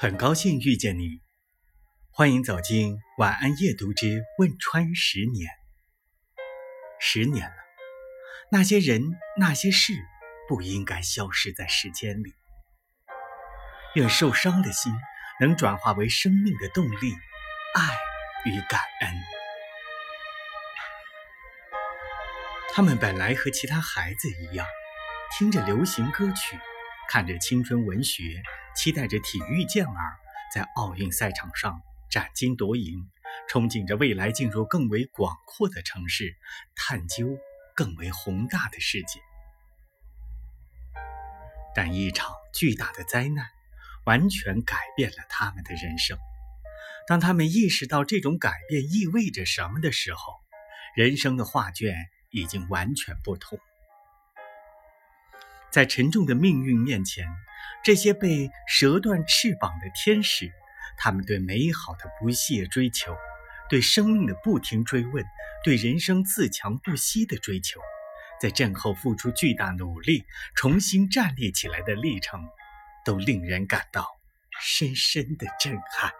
很高兴遇见你，欢迎走进晚安夜读之汶川十年。十年了，那些人那些事不应该消失在时间里。愿受伤的心能转化为生命的动力、爱与感恩。他们本来和其他孩子一样，听着流行歌曲。看着青春文学，期待着体育健儿在奥运赛场上斩金夺银，憧憬着未来进入更为广阔的城市，探究更为宏大的世界。但一场巨大的灾难完全改变了他们的人生。当他们意识到这种改变意味着什么的时候，人生的画卷已经完全不同。在沉重的命运面前，这些被折断翅膀的天使，他们对美好的不懈追求，对生命的不停追问，对人生自强不息的追求，在战后付出巨大努力，重新站立起来的历程，都令人感到深深的震撼。